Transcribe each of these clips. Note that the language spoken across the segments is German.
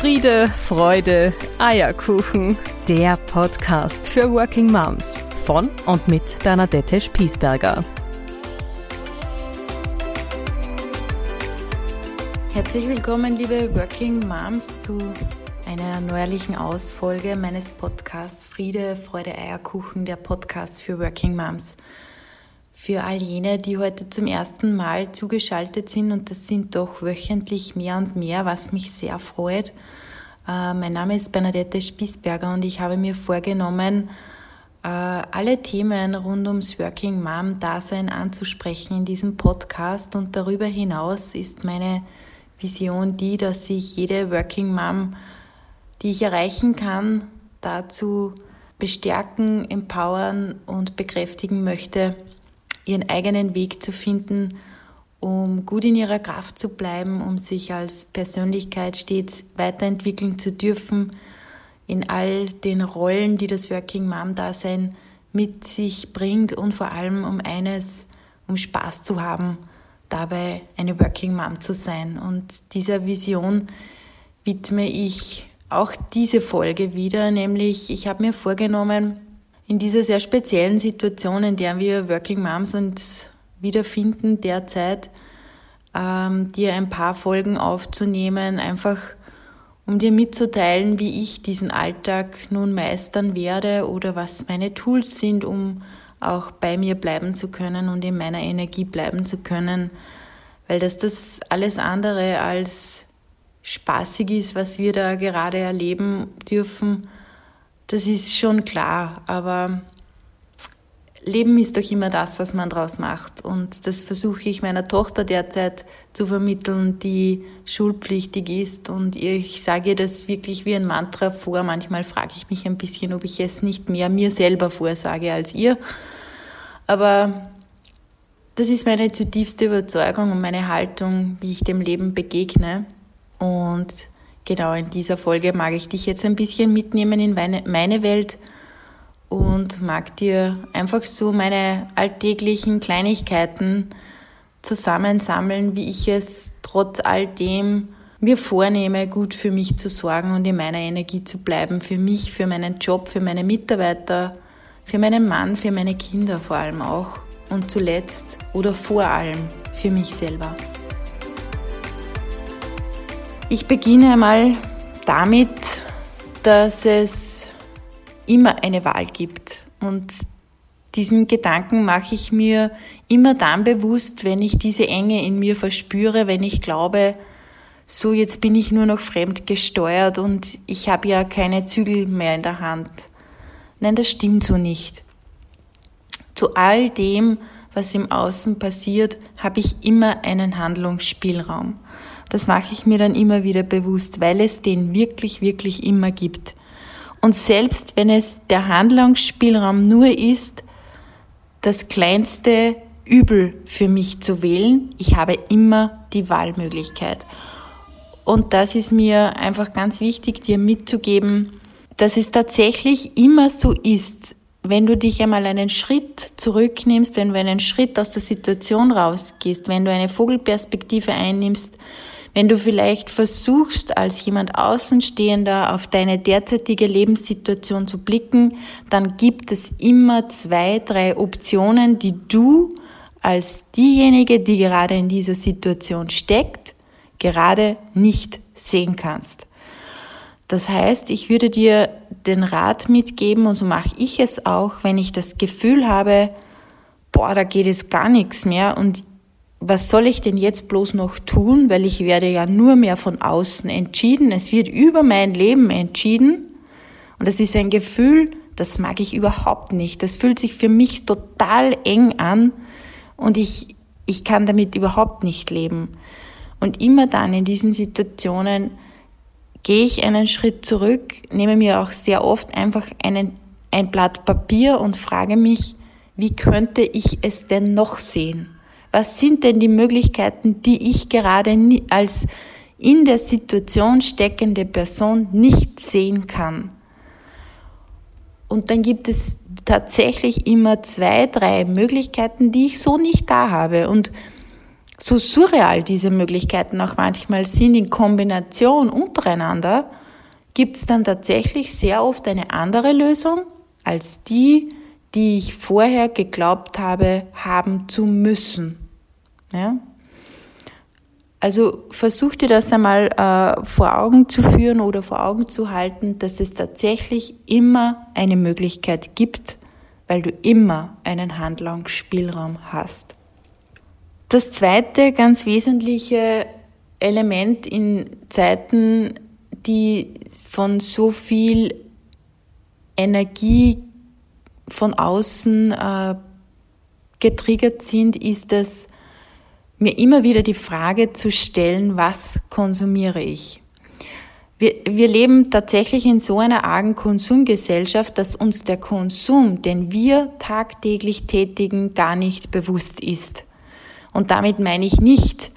Friede, Freude, Eierkuchen. Der Podcast für Working Moms von und mit Bernadette Spiesberger. Herzlich willkommen, liebe Working Moms, zu einer neuerlichen Ausfolge meines Podcasts Friede, Freude, Eierkuchen, der Podcast für Working Moms. Für all jene, die heute zum ersten Mal zugeschaltet sind, und das sind doch wöchentlich mehr und mehr, was mich sehr freut. Äh, mein Name ist Bernadette Spiesberger und ich habe mir vorgenommen, äh, alle Themen rund ums Working Mom Dasein anzusprechen in diesem Podcast und darüber hinaus ist meine Vision die, dass ich jede Working Mom, die ich erreichen kann, dazu bestärken, empowern und bekräftigen möchte, ihren eigenen Weg zu finden, um gut in ihrer Kraft zu bleiben, um sich als Persönlichkeit stets weiterentwickeln zu dürfen, in all den Rollen, die das Working Mom-Dasein mit sich bringt und vor allem um eines, um Spaß zu haben, dabei eine Working Mom zu sein. Und dieser Vision widme ich auch diese Folge wieder, nämlich ich habe mir vorgenommen, in dieser sehr speziellen Situation, in der wir Working Moms uns wiederfinden derzeit, ähm, dir ein paar Folgen aufzunehmen, einfach um dir mitzuteilen, wie ich diesen Alltag nun meistern werde oder was meine Tools sind, um auch bei mir bleiben zu können und in meiner Energie bleiben zu können, weil das das alles andere als spaßig ist, was wir da gerade erleben dürfen das ist schon klar, aber Leben ist doch immer das, was man draus macht. Und das versuche ich meiner Tochter derzeit zu vermitteln, die schulpflichtig ist. Und ich sage ihr das wirklich wie ein Mantra vor. Manchmal frage ich mich ein bisschen, ob ich es nicht mehr mir selber vorsage als ihr. Aber das ist meine zutiefste Überzeugung und meine Haltung, wie ich dem Leben begegne. Und genau in dieser Folge mag ich dich jetzt ein bisschen mitnehmen in meine, Welt und mag dir einfach so meine alltäglichen Kleinigkeiten zusammensammeln, wie ich es trotz all dem mir vornehme, gut für mich zu sorgen und in meiner Energie zu bleiben, für mich, für meinen Job, für meine Mitarbeiter, für meinen Mann, für meine Kinder vor allem auch und zuletzt oder vor allem für mich selber. Ich beginne einmal damit, dass es immer eine Wahl gibt. Und diesen Gedanken mache ich mir immer dann bewusst, wenn ich diese Enge in mir verspüre, wenn ich glaube, so jetzt bin ich nur noch fremd gesteuert und ich habe ja keine Zügel mehr in der Hand. Nein, das stimmt so nicht. Zu all dem, was im Außen passiert, habe ich immer einen Handlungsspielraum. Das mache ich mir dann immer wieder bewusst, weil es den wirklich, wirklich immer gibt. Und selbst wenn es der Handlungsspielraum nur ist, das kleinste Übel für mich zu wählen, ich habe immer die Wahlmöglichkeit. Und das ist mir einfach ganz wichtig, dir mitzugeben, dass es tatsächlich immer so ist, wenn du dich einmal einen Schritt zurücknimmst, wenn du einen Schritt aus der Situation rausgehst, wenn du eine Vogelperspektive einnimmst wenn du vielleicht versuchst, als jemand Außenstehender auf deine derzeitige Lebenssituation zu blicken, dann gibt es immer zwei, drei Optionen, die du als diejenige, die gerade in dieser Situation steckt, gerade nicht sehen kannst. Das heißt, ich würde dir den Rat mitgeben, und so mache ich es auch, wenn ich das Gefühl habe, boah, da geht es gar nichts mehr und was soll ich denn jetzt bloß noch tun, weil ich werde ja nur mehr von außen entschieden. Es wird über mein Leben entschieden. Und das ist ein Gefühl, das mag ich überhaupt nicht. Das fühlt sich für mich total eng an und ich, ich kann damit überhaupt nicht leben. Und immer dann in diesen Situationen gehe ich einen Schritt zurück, nehme mir auch sehr oft einfach einen, ein Blatt Papier und frage mich, wie könnte ich es denn noch sehen? Was sind denn die Möglichkeiten, die ich gerade als in der Situation steckende Person nicht sehen kann? Und dann gibt es tatsächlich immer zwei, drei Möglichkeiten, die ich so nicht da habe. Und so surreal diese Möglichkeiten auch manchmal sind in Kombination untereinander, gibt es dann tatsächlich sehr oft eine andere Lösung als die, die ich vorher geglaubt habe, haben zu müssen. Ja? Also versuch dir das einmal äh, vor Augen zu führen oder vor Augen zu halten, dass es tatsächlich immer eine Möglichkeit gibt, weil du immer einen Handlungsspielraum hast. Das zweite ganz wesentliche Element in Zeiten, die von so viel Energie von außen äh, getriggert sind, ist es, mir immer wieder die Frage zu stellen, was konsumiere ich? Wir, wir leben tatsächlich in so einer argen Konsumgesellschaft, dass uns der Konsum, den wir tagtäglich tätigen, gar nicht bewusst ist. Und damit meine ich nicht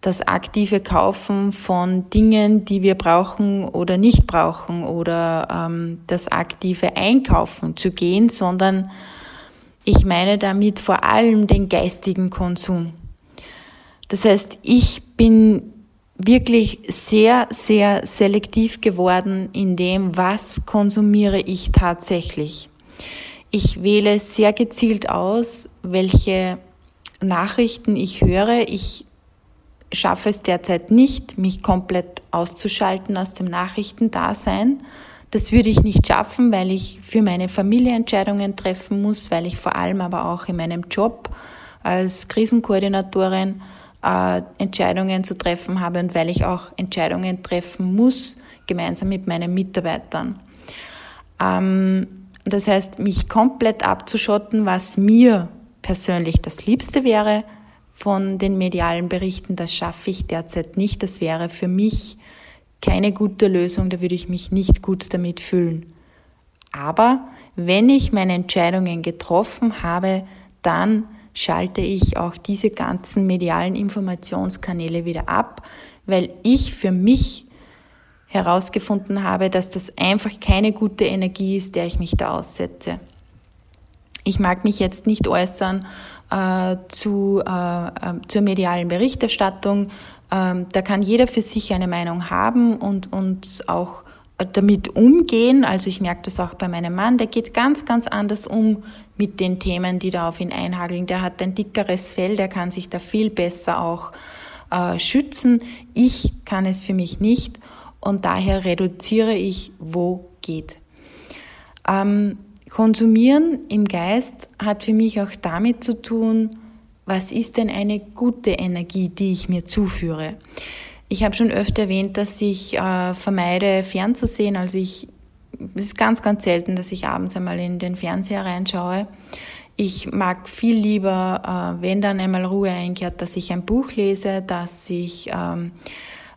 das aktive Kaufen von Dingen, die wir brauchen oder nicht brauchen oder ähm, das aktive Einkaufen zu gehen, sondern ich meine damit vor allem den geistigen Konsum. Das heißt, ich bin wirklich sehr, sehr selektiv geworden in dem, was konsumiere ich tatsächlich. Ich wähle sehr gezielt aus, welche Nachrichten ich höre. Ich schaffe es derzeit nicht, mich komplett auszuschalten aus dem Nachrichtendasein. Das würde ich nicht schaffen, weil ich für meine Familie Entscheidungen treffen muss, weil ich vor allem aber auch in meinem Job als Krisenkoordinatorin äh, Entscheidungen zu treffen habe und weil ich auch Entscheidungen treffen muss, gemeinsam mit meinen Mitarbeitern. Ähm, das heißt, mich komplett abzuschotten, was mir persönlich das Liebste wäre von den medialen Berichten. Das schaffe ich derzeit nicht. Das wäre für mich keine gute Lösung. Da würde ich mich nicht gut damit fühlen. Aber wenn ich meine Entscheidungen getroffen habe, dann schalte ich auch diese ganzen medialen Informationskanäle wieder ab, weil ich für mich herausgefunden habe, dass das einfach keine gute Energie ist, der ich mich da aussetze. Ich mag mich jetzt nicht äußern äh, zu, äh, äh, zur medialen Berichterstattung. Ähm, da kann jeder für sich eine Meinung haben und, und auch damit umgehen. Also ich merke das auch bei meinem Mann, der geht ganz, ganz anders um mit den Themen, die da auf ihn einhageln. Der hat ein dickeres Fell, der kann sich da viel besser auch äh, schützen. Ich kann es für mich nicht und daher reduziere ich, wo geht. Ähm, Konsumieren im Geist hat für mich auch damit zu tun, was ist denn eine gute Energie, die ich mir zuführe. Ich habe schon öfter erwähnt, dass ich äh, vermeide, fernzusehen. Also ich, es ist ganz, ganz selten, dass ich abends einmal in den Fernseher reinschaue. Ich mag viel lieber, äh, wenn dann einmal Ruhe einkehrt, dass ich ein Buch lese, dass ich ähm,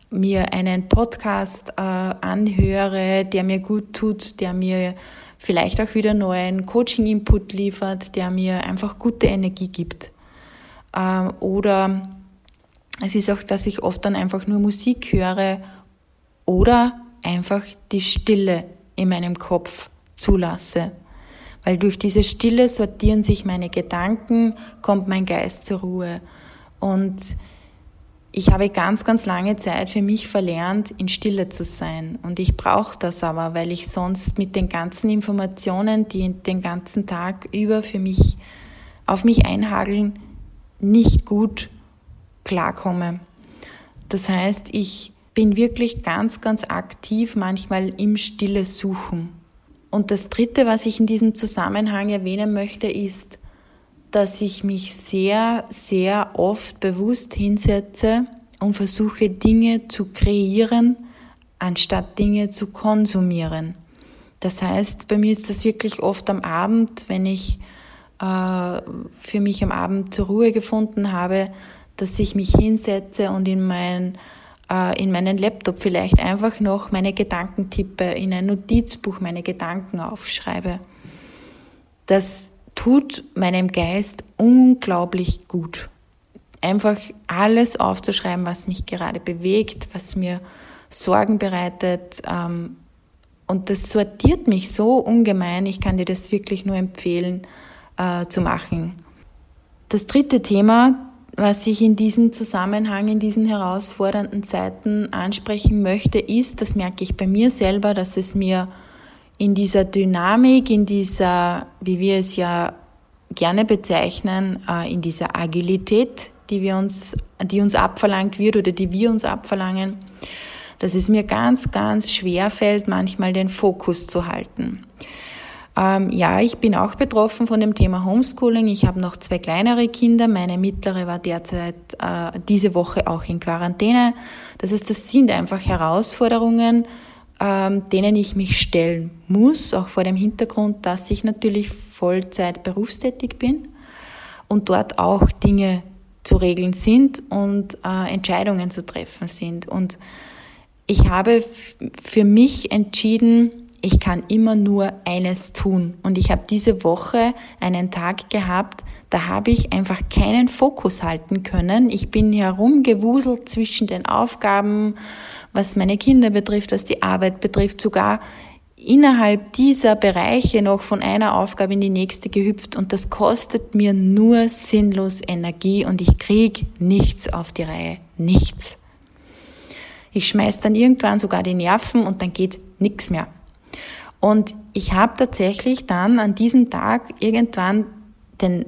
mir einen Podcast äh, anhöre, der mir gut tut, der mir vielleicht auch wieder neuen Coaching-Input liefert, der mir einfach gute Energie gibt. Ähm, oder es ist auch, dass ich oft dann einfach nur Musik höre oder einfach die Stille in meinem Kopf zulasse. Weil durch diese Stille sortieren sich meine Gedanken, kommt mein Geist zur Ruhe. Und ich habe ganz, ganz lange Zeit für mich verlernt, in Stille zu sein. Und ich brauche das aber, weil ich sonst mit den ganzen Informationen, die den ganzen Tag über für mich auf mich einhageln, nicht gut klarkomme. Das heißt, ich bin wirklich ganz, ganz aktiv manchmal im Stille suchen. Und das Dritte, was ich in diesem Zusammenhang erwähnen möchte, ist, dass ich mich sehr, sehr oft bewusst hinsetze und versuche Dinge zu kreieren, anstatt Dinge zu konsumieren. Das heißt, bei mir ist das wirklich oft am Abend, wenn ich äh, für mich am Abend zur Ruhe gefunden habe, dass ich mich hinsetze und in, mein, äh, in meinen Laptop vielleicht einfach noch meine Gedanken tippe, in ein Notizbuch meine Gedanken aufschreibe. Das tut meinem Geist unglaublich gut. Einfach alles aufzuschreiben, was mich gerade bewegt, was mir Sorgen bereitet. Ähm, und das sortiert mich so ungemein. Ich kann dir das wirklich nur empfehlen äh, zu machen. Das dritte Thema, was ich in diesem Zusammenhang, in diesen herausfordernden Zeiten ansprechen möchte, ist, das merke ich bei mir selber, dass es mir in dieser Dynamik, in dieser, wie wir es ja gerne bezeichnen, äh, in dieser Agilität, die wir uns, die uns abverlangt wird oder die wir uns abverlangen, dass es mir ganz, ganz schwer fällt, manchmal den Fokus zu halten. Ähm, ja, ich bin auch betroffen von dem Thema Homeschooling. Ich habe noch zwei kleinere Kinder. Meine mittlere war derzeit äh, diese Woche auch in Quarantäne. Das heißt, das sind einfach Herausforderungen, ähm, denen ich mich stellen muss, auch vor dem Hintergrund, dass ich natürlich Vollzeit berufstätig bin und dort auch Dinge zu regeln sind und äh, Entscheidungen zu treffen sind. Und ich habe für mich entschieden, ich kann immer nur eines tun. Und ich habe diese Woche einen Tag gehabt, da habe ich einfach keinen Fokus halten können. Ich bin herumgewuselt zwischen den Aufgaben, was meine Kinder betrifft, was die Arbeit betrifft, sogar innerhalb dieser Bereiche noch von einer Aufgabe in die nächste gehüpft und das kostet mir nur sinnlos Energie und ich krieg nichts auf die Reihe. Nichts. Ich schmeiß dann irgendwann sogar die Nerven und dann geht nichts mehr. Und ich habe tatsächlich dann an diesem Tag irgendwann den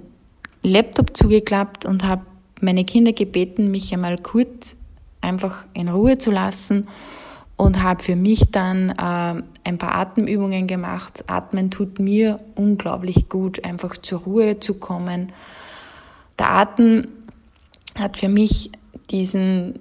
Laptop zugeklappt und habe meine Kinder gebeten, mich einmal kurz einfach in Ruhe zu lassen und habe für mich dann äh, ein paar Atemübungen gemacht. Atmen tut mir unglaublich gut, einfach zur Ruhe zu kommen. Der Atem hat für mich diesen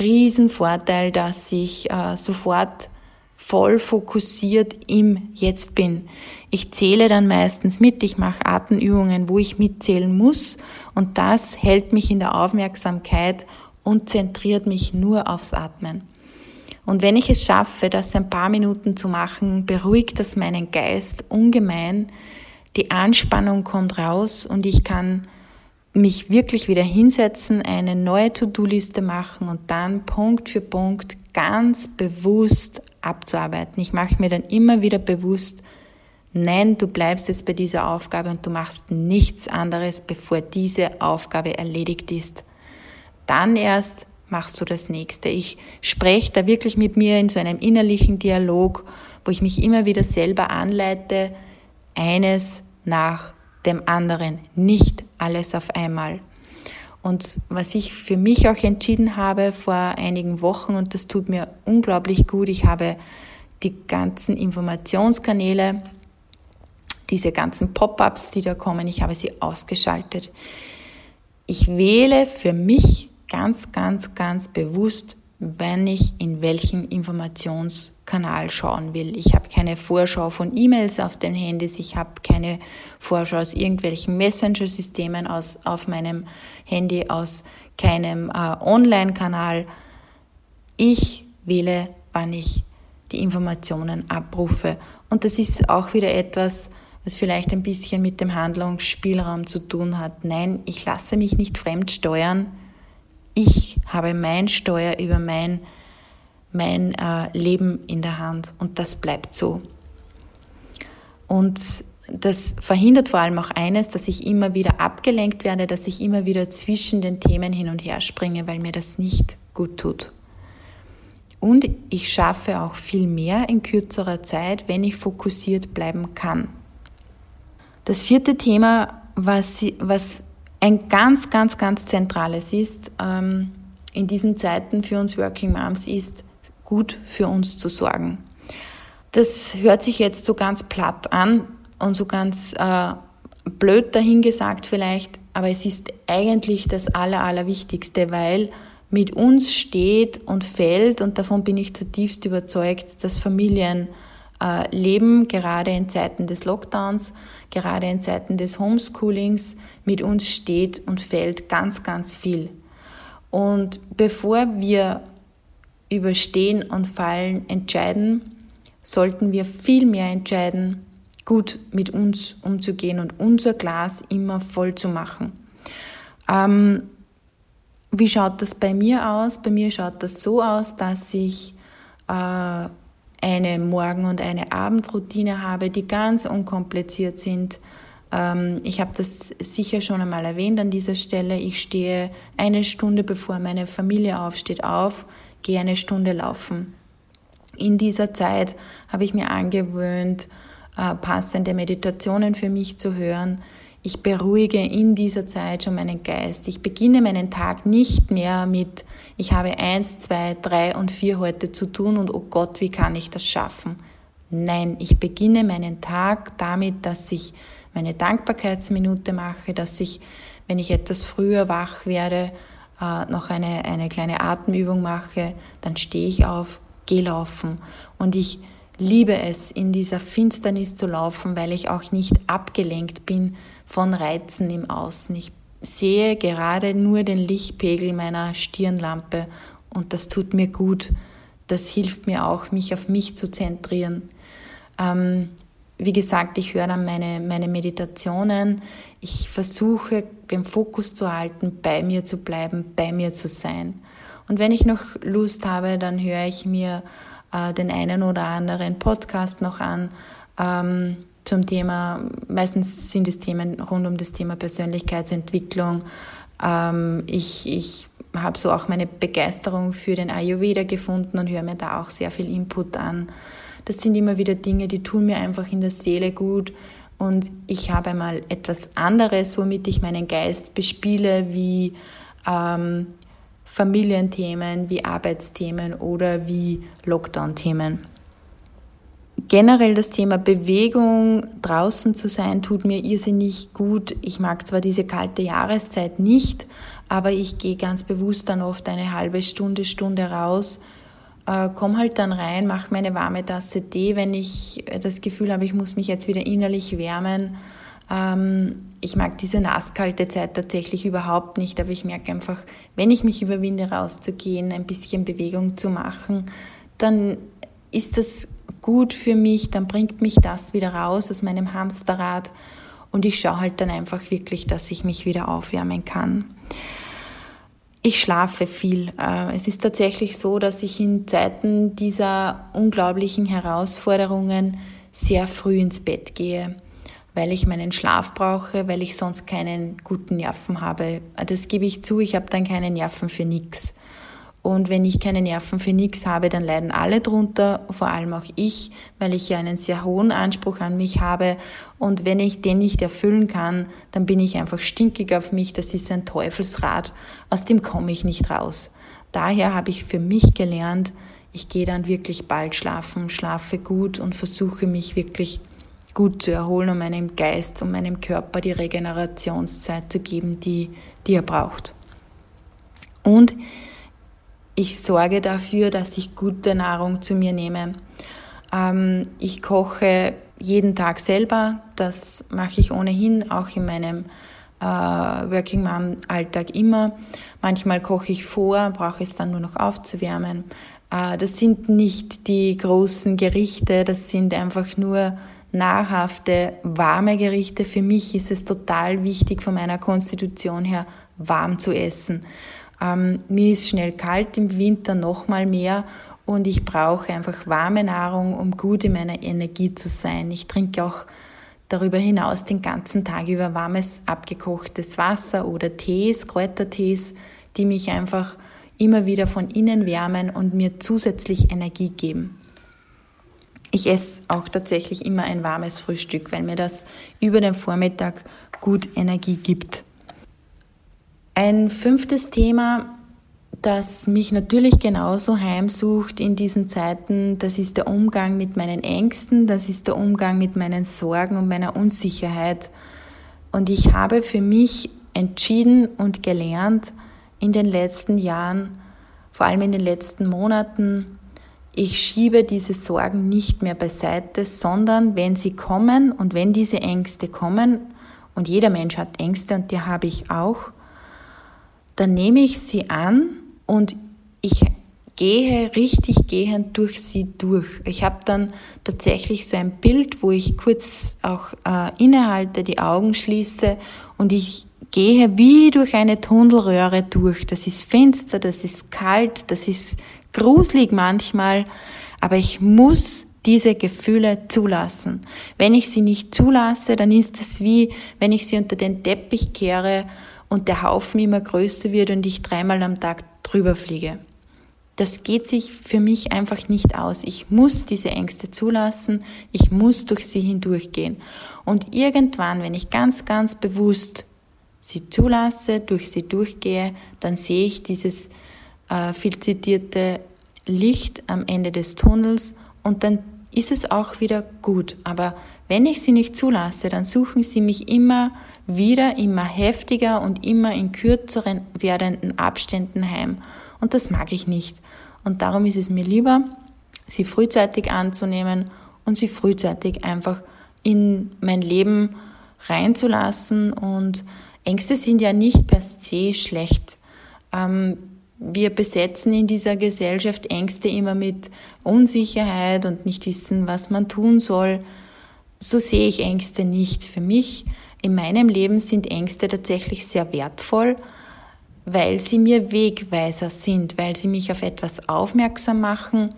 riesen Vorteil, dass ich äh, sofort voll fokussiert im Jetzt bin. Ich zähle dann meistens mit, ich mache Atemübungen, wo ich mitzählen muss und das hält mich in der Aufmerksamkeit und zentriert mich nur aufs Atmen. Und wenn ich es schaffe, das ein paar Minuten zu machen, beruhigt das meinen Geist ungemein. Die Anspannung kommt raus und ich kann mich wirklich wieder hinsetzen, eine neue To-Do-Liste machen und dann Punkt für Punkt ganz bewusst abzuarbeiten. Ich mache mir dann immer wieder bewusst, nein, du bleibst jetzt bei dieser Aufgabe und du machst nichts anderes, bevor diese Aufgabe erledigt ist. Dann erst machst du das nächste. Ich spreche da wirklich mit mir in so einem innerlichen Dialog, wo ich mich immer wieder selber anleite, eines nach dem anderen, nicht alles auf einmal. Und was ich für mich auch entschieden habe vor einigen Wochen, und das tut mir unglaublich gut, ich habe die ganzen Informationskanäle, diese ganzen Pop-ups, die da kommen, ich habe sie ausgeschaltet. Ich wähle für mich ganz, ganz, ganz bewusst wenn ich in welchen Informationskanal schauen will. Ich habe keine Vorschau von E-Mails auf den Handys, ich habe keine Vorschau aus irgendwelchen Messenger-Systemen auf meinem Handy, aus keinem äh, Online-Kanal. Ich wähle, wann ich die Informationen abrufe. Und das ist auch wieder etwas, was vielleicht ein bisschen mit dem Handlungsspielraum zu tun hat. Nein, ich lasse mich nicht fremd steuern ich habe mein Steuer über mein, mein äh, Leben in der Hand und das bleibt so. Und das verhindert vor allem auch eines, dass ich immer wieder abgelenkt werde, dass ich immer wieder zwischen den Themen hin und her springe, weil mir das nicht gut tut. Und ich schaffe auch viel mehr in kürzerer Zeit, wenn ich fokussiert bleiben kann. Das vierte Thema, was, was ein ganz, ganz, ganz zentrales ist ähm, in diesen Zeiten für uns Working Moms ist, gut für uns zu sorgen. Das hört sich jetzt so ganz platt an und so ganz äh, blöd dahingesagt vielleicht, aber es ist eigentlich das Aller, Allerwichtigste, weil mit uns steht und fällt, und davon bin ich zutiefst überzeugt, dass Familien äh, leben, gerade in Zeiten des Lockdowns, gerade in Zeiten des Homeschoolings, mit uns steht und fällt ganz, ganz viel. Und bevor wir über Stehen und Fallen entscheiden, sollten wir viel mehr entscheiden, gut mit uns umzugehen und unser Glas immer voll zu machen. Ähm, wie schaut das bei mir aus? Bei mir schaut das so aus, dass ich äh, eine Morgen- und eine Abendroutine habe, die ganz unkompliziert sind, Ähm, ich habe das sicher schon einmal erwähnt an dieser Stelle. Ich stehe eine Stunde bevor meine Familie aufsteht auf, gehe eine Stunde laufen. In dieser Zeit habe ich mir angewöhnt, äh, passende Meditationen für mich zu hören. Ich beruhige in dieser Zeit schon meinen Geist. Ich beginne meinen Tag nicht mehr mit, ich habe eins, zwei, drei und vier heute zu tun und oh Gott, wie kann ich das schaffen? Nein, ich beginne meinen Tag damit, dass ich meine Dankbarkeitsminute mache, dass ich, wenn ich etwas früher wach werde, äh, noch eine, eine kleine Atemübung mache, dann stehe ich auf, gehe laufen und ich liebe es, in dieser Finsternis zu laufen, weil ich auch nicht abgelenkt bin von Reizen im Außen. Ich sehe gerade nur den Lichtpegel meiner Stirnlampe und das tut mir gut. Das hilft mir auch, mich auf mich zu zentrieren. Ähm, wie gesagt, ich höre dann meine, meine Meditationen. Ich versuche, den Fokus zu halten, bei mir zu bleiben, bei mir zu sein. Und wenn ich noch Lust habe, dann höre ich mir äh, den einen oder anderen Podcast noch an ähm, zum Thema, meistens sind es Themen rund um das Thema Persönlichkeitsentwicklung. Ähm, ich ich habe so auch meine Begeisterung für den Ayurveda gefunden und höre mir da auch sehr viel Input an. Das sind immer wieder Dinge, die tun mir einfach in der Seele gut. Und ich habe einmal etwas anderes, womit ich meinen Geist bespiele, wie ähm, Familienthemen, wie Arbeitsthemen oder wie Lockdown-Themen. Generell das Thema Bewegung, draußen zu sein, tut mir irrsinnig gut. Ich mag zwar diese kalte Jahreszeit nicht, aber ich gehe ganz bewusst dann oft eine halbe Stunde, Stunde raus, äh, komme halt dann rein, mache meine warme Tasse Tee, wenn ich das Gefühl habe, ich muss mich jetzt wieder innerlich wärmen. Ähm, ich mag diese nasskalte Zeit tatsächlich überhaupt nicht, aber ich merke einfach, wenn ich mich überwinde, rauszugehen, ein bisschen Bewegung zu machen, dann ist das gut für mich, dann bringt mich das wieder raus aus meinem Hamsterrad und ich schaue halt dann einfach wirklich, dass ich mich wieder aufwärmen kann. Ich schlafe viel. Äh, es ist tatsächlich so, dass ich in Zeiten dieser unglaublichen Herausforderungen sehr früh ins Bett gehe, weil ich meinen Schlaf brauche, weil ich sonst keinen guten Nerven habe. Das gebe ich zu, ich habe dann keine Nerven für nichts. Und wenn ich keine Nerven für nichts habe, dann leiden alle drunter, vor allem auch ich, weil ich ja einen sehr hohen Anspruch an mich habe. Und wenn ich den nicht erfüllen kann, dann bin ich einfach stinkig auf mich. Das ist ein Teufelsrad, aus dem komme ich nicht raus. Daher habe ich für mich gelernt, ich gehe dann wirklich bald schlafen, schlafe gut und versuche mich wirklich gut zu erholen, um meinem Geist und meinem Körper die Regenerationszeit zu geben, die, die er braucht. Und ich sorge dafür, dass ich gute Nahrung zu mir nehme. Ähm, ich koche jeden Tag selber. Das mache ich ohnehin auch in meinem äh, Working Mom Alltag immer. Manchmal koche ich vor, brauche es dann nur noch aufzuwärmen. Äh, das sind nicht die großen Gerichte, das sind einfach nur nahrhafte, warme Gerichte. Für mich ist es total wichtig von meiner Konstitution her, warm zu essen. Ähm, mir ist schnell kalt im Winter noch mal mehr und ich brauche einfach warme Nahrung, um gut in meiner Energie zu sein. Ich trinke auch darüber hinaus den ganzen Tag über warmes, abgekochtes Wasser oder Tees, Kräutertees, die mich einfach immer wieder von innen wärmen und mir zusätzlich Energie geben. Ich esse auch tatsächlich immer ein warmes Frühstück, weil mir das über den Vormittag gut Energie gibt. Ein fünftes Thema, das mich natürlich genauso heimsucht in diesen Zeiten, das ist der Umgang mit meinen Ängsten, das ist der Umgang mit meinen Sorgen und meiner Unsicherheit. Und ich habe für mich entschieden und gelernt in den letzten Jahren, vor allem in den letzten Monaten, ich schiebe diese Sorgen nicht mehr beiseite, sondern wenn sie kommen und wenn diese Ängste kommen, und jeder Mensch hat Ängste und die habe ich auch, dann nehme ich sie an und ich gehe richtig gehend durch sie durch. Ich habe dann tatsächlich so ein Bild, wo ich kurz auch äh, innehalte, die Augen schließe und ich gehe wie durch eine Tunnelröhre durch. Das ist finster, das ist kalt, das ist gruselig manchmal, aber ich muss diese Gefühle zulassen. Wenn ich sie nicht zulasse, dann ist es wie, wenn ich sie unter den Teppich kehre und der Haufen immer größer wird und ich dreimal am Tag drüber fliege. Das geht sich für mich einfach nicht aus. Ich muss diese Ängste zulassen, ich muss durch sie hindurchgehen. Und irgendwann, wenn ich ganz, ganz bewusst sie zulasse, durch sie durchgehe, dann sehe ich dieses äh, viel zitierte Licht am Ende des Tunnels und dann ist es auch wieder gut. Aber wenn ich sie nicht zulasse, dann suchen sie mich immer wieder, immer heftiger und immer in kürzeren werdenden Abständen heim. Und das mag ich nicht. Und darum ist es mir lieber, sie frühzeitig anzunehmen und sie frühzeitig einfach in mein Leben reinzulassen. Und Ängste sind ja nicht per se schlecht. Ähm, wir besetzen in dieser Gesellschaft Ängste immer mit Unsicherheit und nicht wissen, was man tun soll. So sehe ich Ängste nicht. Für mich in meinem Leben sind Ängste tatsächlich sehr wertvoll, weil sie mir Wegweiser sind, weil sie mich auf etwas aufmerksam machen,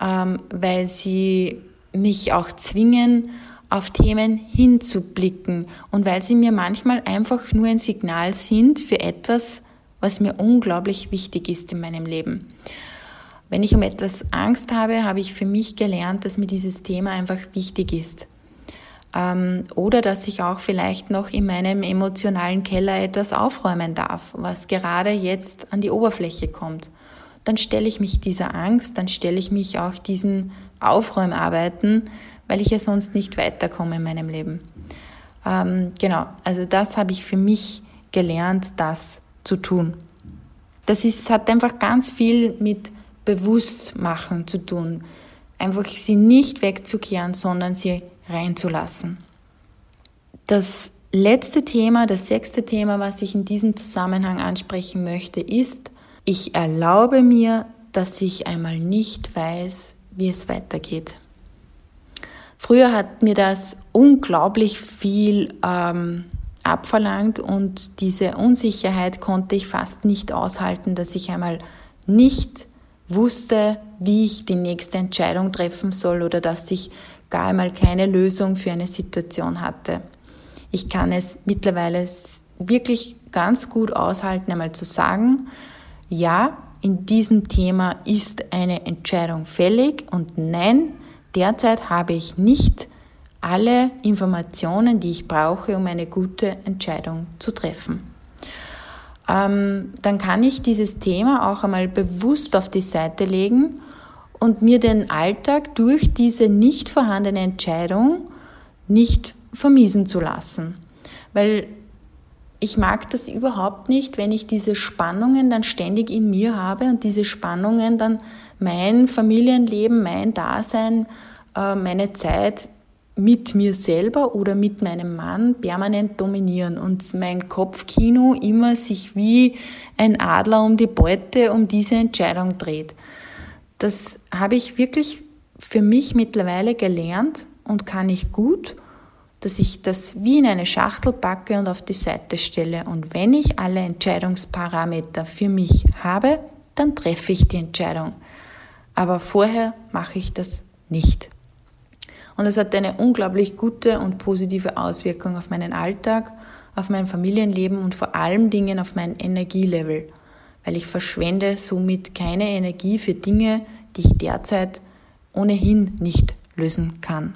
ähm, weil sie mich auch zwingen, auf Themen hinzublicken und weil sie mir manchmal einfach nur ein Signal sind für etwas, was mir unglaublich wichtig ist in meinem Leben. Wenn ich um etwas Angst habe, habe ich für mich gelernt, dass mir dieses Thema einfach wichtig ist. Ähm, oder dass ich auch vielleicht noch in meinem emotionalen Keller etwas aufräumen darf, was gerade jetzt an die Oberfläche kommt. Dann stelle ich mich dieser Angst, dann stelle ich mich auch diesen Aufräumarbeiten, weil ich ja sonst nicht weiterkomme in meinem Leben. Ähm, genau, also das habe ich für mich gelernt, das zu tun. Das ist, hat einfach ganz viel mit Bewusstmachen zu tun. Einfach sie nicht wegzukehren, sondern sie reinzulassen. Das letzte Thema, das sechste Thema, was ich in diesem Zusammenhang ansprechen möchte, ist, ich erlaube mir, dass ich einmal nicht weiß, wie es weitergeht. Früher hat mir das unglaublich viel ähm, abverlangt und diese Unsicherheit konnte ich fast nicht aushalten, dass ich einmal nicht wusste, wie ich die nächste Entscheidung treffen soll oder dass ich gar einmal keine Lösung für eine Situation hatte. Ich kann es mittlerweile wirklich ganz gut aushalten, einmal zu sagen, ja, in diesem Thema ist eine Entscheidung fällig und nein, derzeit habe ich nicht alle Informationen, die ich brauche, um eine gute Entscheidung zu treffen. Ähm, dann kann ich dieses Thema auch einmal bewusst auf die Seite legen und mir den Alltag durch diese nicht vorhandene Entscheidung nicht vermiesen zu lassen. Weil ich mag das überhaupt nicht, wenn ich diese Spannungen dann ständig in mir habe und diese Spannungen dann mein Familienleben, mein Dasein, äh, meine Zeit mit mir selber oder mit meinem Mann permanent dominieren und mein Kopfkino immer sich wie ein Adler um die Beute um diese Entscheidung dreht. Das habe ich wirklich für mich mittlerweile gelernt und kann ich gut, dass ich das wie in eine Schachtel packe und auf die Seite stelle. Und wenn ich alle Entscheidungsparameter für mich habe, dann treffe ich die Entscheidung. Aber vorher mache ich das nicht. Und es hat eine unglaublich gute und positive Auswirkung auf meinen Alltag, auf mein Familienleben und vor allem Dingen auf mein Energielevel, weil ich verschwende somit keine Energie für Dinge, die ich derzeit ohnehin nicht lösen kann.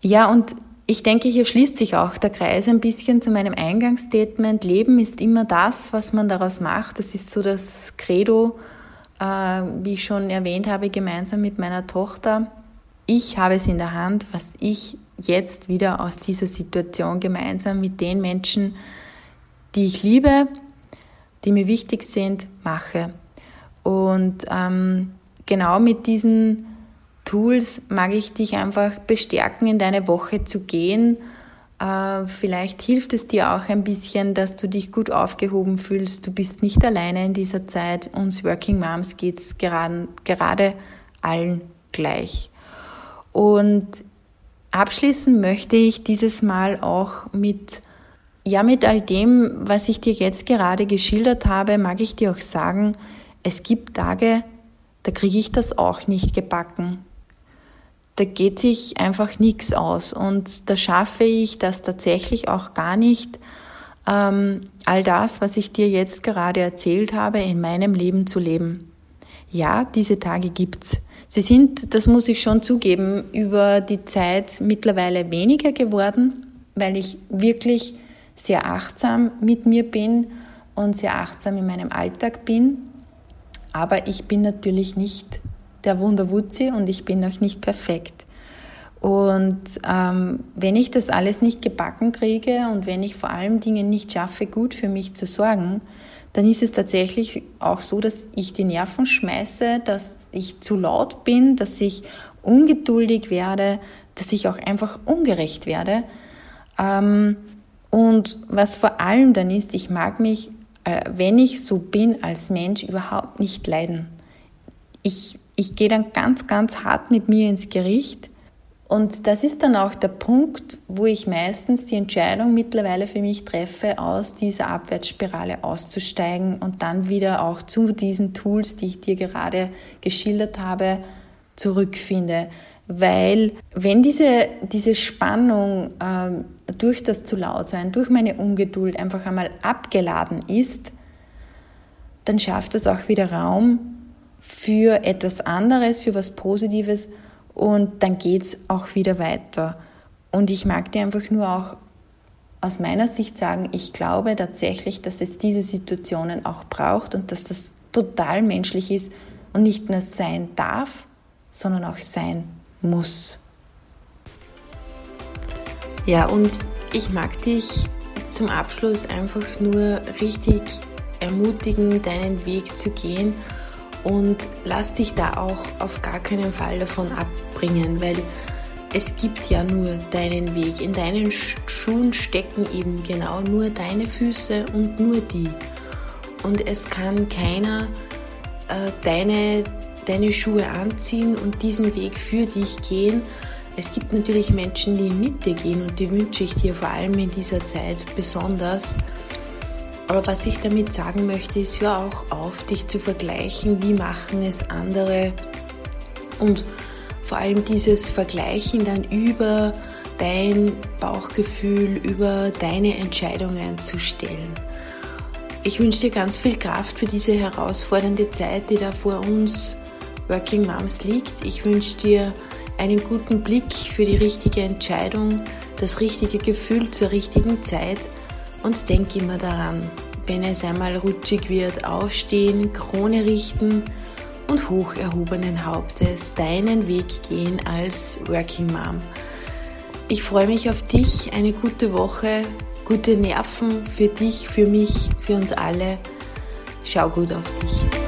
Ja, und ich denke, hier schließt sich auch der Kreis ein bisschen zu meinem Eingangsstatement. Leben ist immer das, was man daraus macht. Das ist so das Credo, äh, wie ich schon erwähnt habe, gemeinsam mit meiner Tochter ich habe es in der Hand, was ich jetzt wieder aus dieser Situation gemeinsam mit den Menschen, die ich liebe, die mir wichtig sind, mache. Und ähm, genau mit diesen Tools mag ich dich einfach bestärken, in deine Woche zu gehen. Äh, vielleicht hilft es dir auch ein bisschen, dass du dich gut aufgehoben fühlst. Du bist nicht alleine in dieser Zeit. Uns Working Moms geht es gerade, gerade allen gleich. Und abschließen möchte ich dieses Mal auch mit, ja, mit all dem, was ich dir jetzt gerade geschildert habe, mag ich dir auch sagen, es gibt Tage, da kriege ich das auch nicht gebacken. da geht sich einfach nichts aus. Und da schaffe ich das tatsächlich auch gar nicht, ähm, all das, was ich dir jetzt gerade erzählt habe, in meinem Leben zu leben. Ja, diese Tage gibt's. Sie sind, das muss ich schon zugeben, über die Zeit mittlerweile weniger geworden, weil ich wirklich sehr achtsam mit mir bin und sehr achtsam in meinem Alltag bin. Aber ich bin natürlich nicht der Wunderwutzi und ich bin auch nicht perfekt. Und ähm, wenn ich das alles nicht gebacken kriege und wenn ich vor allem Dinge nicht schaffe, gut für mich zu sorgen, dann ist es tatsächlich auch so, dass ich die Nerven schmeiße, dass ich zu laut bin, dass ich ungeduldig werde, dass ich auch einfach ungerecht werde. Ähm, und was vor allem dann ist, ich mag mich, äh, wenn ich so bin, als Mensch überhaupt nicht leiden. Ich ich gehe dann ganz, ganz hart mit mir ins Gericht. Und das ist dann auch der Punkt, wo ich meistens die Entscheidung mittlerweile für mich treffe, aus dieser Abwärtsspirale auszusteigen und dann wieder auch zu diesen Tools, die ich dir gerade geschildert habe, zurückfinde. Weil wenn diese, diese Spannung ähm, durch das zu laut sein, durch meine Ungeduld einfach einmal abgeladen ist, dann schafft es auch wieder Raum für etwas anderes, für was Positives und dann geht es auch wieder weiter. Und ich mag dir einfach nur auch aus meiner Sicht sagen, ich glaube tatsächlich, dass es diese Situationen auch braucht und dass das total menschlich ist und nicht nur sein darf, sondern auch sein muss. Ja, und ich mag dich zum Abschluss einfach nur richtig ermutigen, deinen Weg zu gehen und lass dich da auch auf gar keinen Fall davon abbringen, weil es gibt ja nur deinen Weg. In deinen Schuhen stecken eben genau nur deine Füße und nur die. Und es kann keiner äh, deine, deine Schuhe anziehen und diesen Weg für dich gehen. Es gibt natürlich Menschen, die mit dir gehen und die wünsche ich dir vor allem in dieser Zeit besonders. Aber was ich damit sagen möchte, ist, hör auch auf, dich zu vergleichen, wie machen es andere und vor allem dieses Vergleichen dann über dein Bauchgefühl, über deine Entscheidungen zu stellen. Ich wünsche dir ganz viel Kraft für diese herausfordernde Zeit, die da vor uns Working Moms liegt. Ich wünsche dir einen guten Blick für die richtige Entscheidung, das richtige Gefühl zur richtigen Zeit und denk immer daran, wenn es einmal rutschig wird, aufstehen, Krone richten und hoch erhobenen Hauptes deinen Weg gehen als Working Mom. Ich freue mich auf dich, eine gute Woche, gute Nerven für dich, für mich, für uns alle. Schau gut auf dich.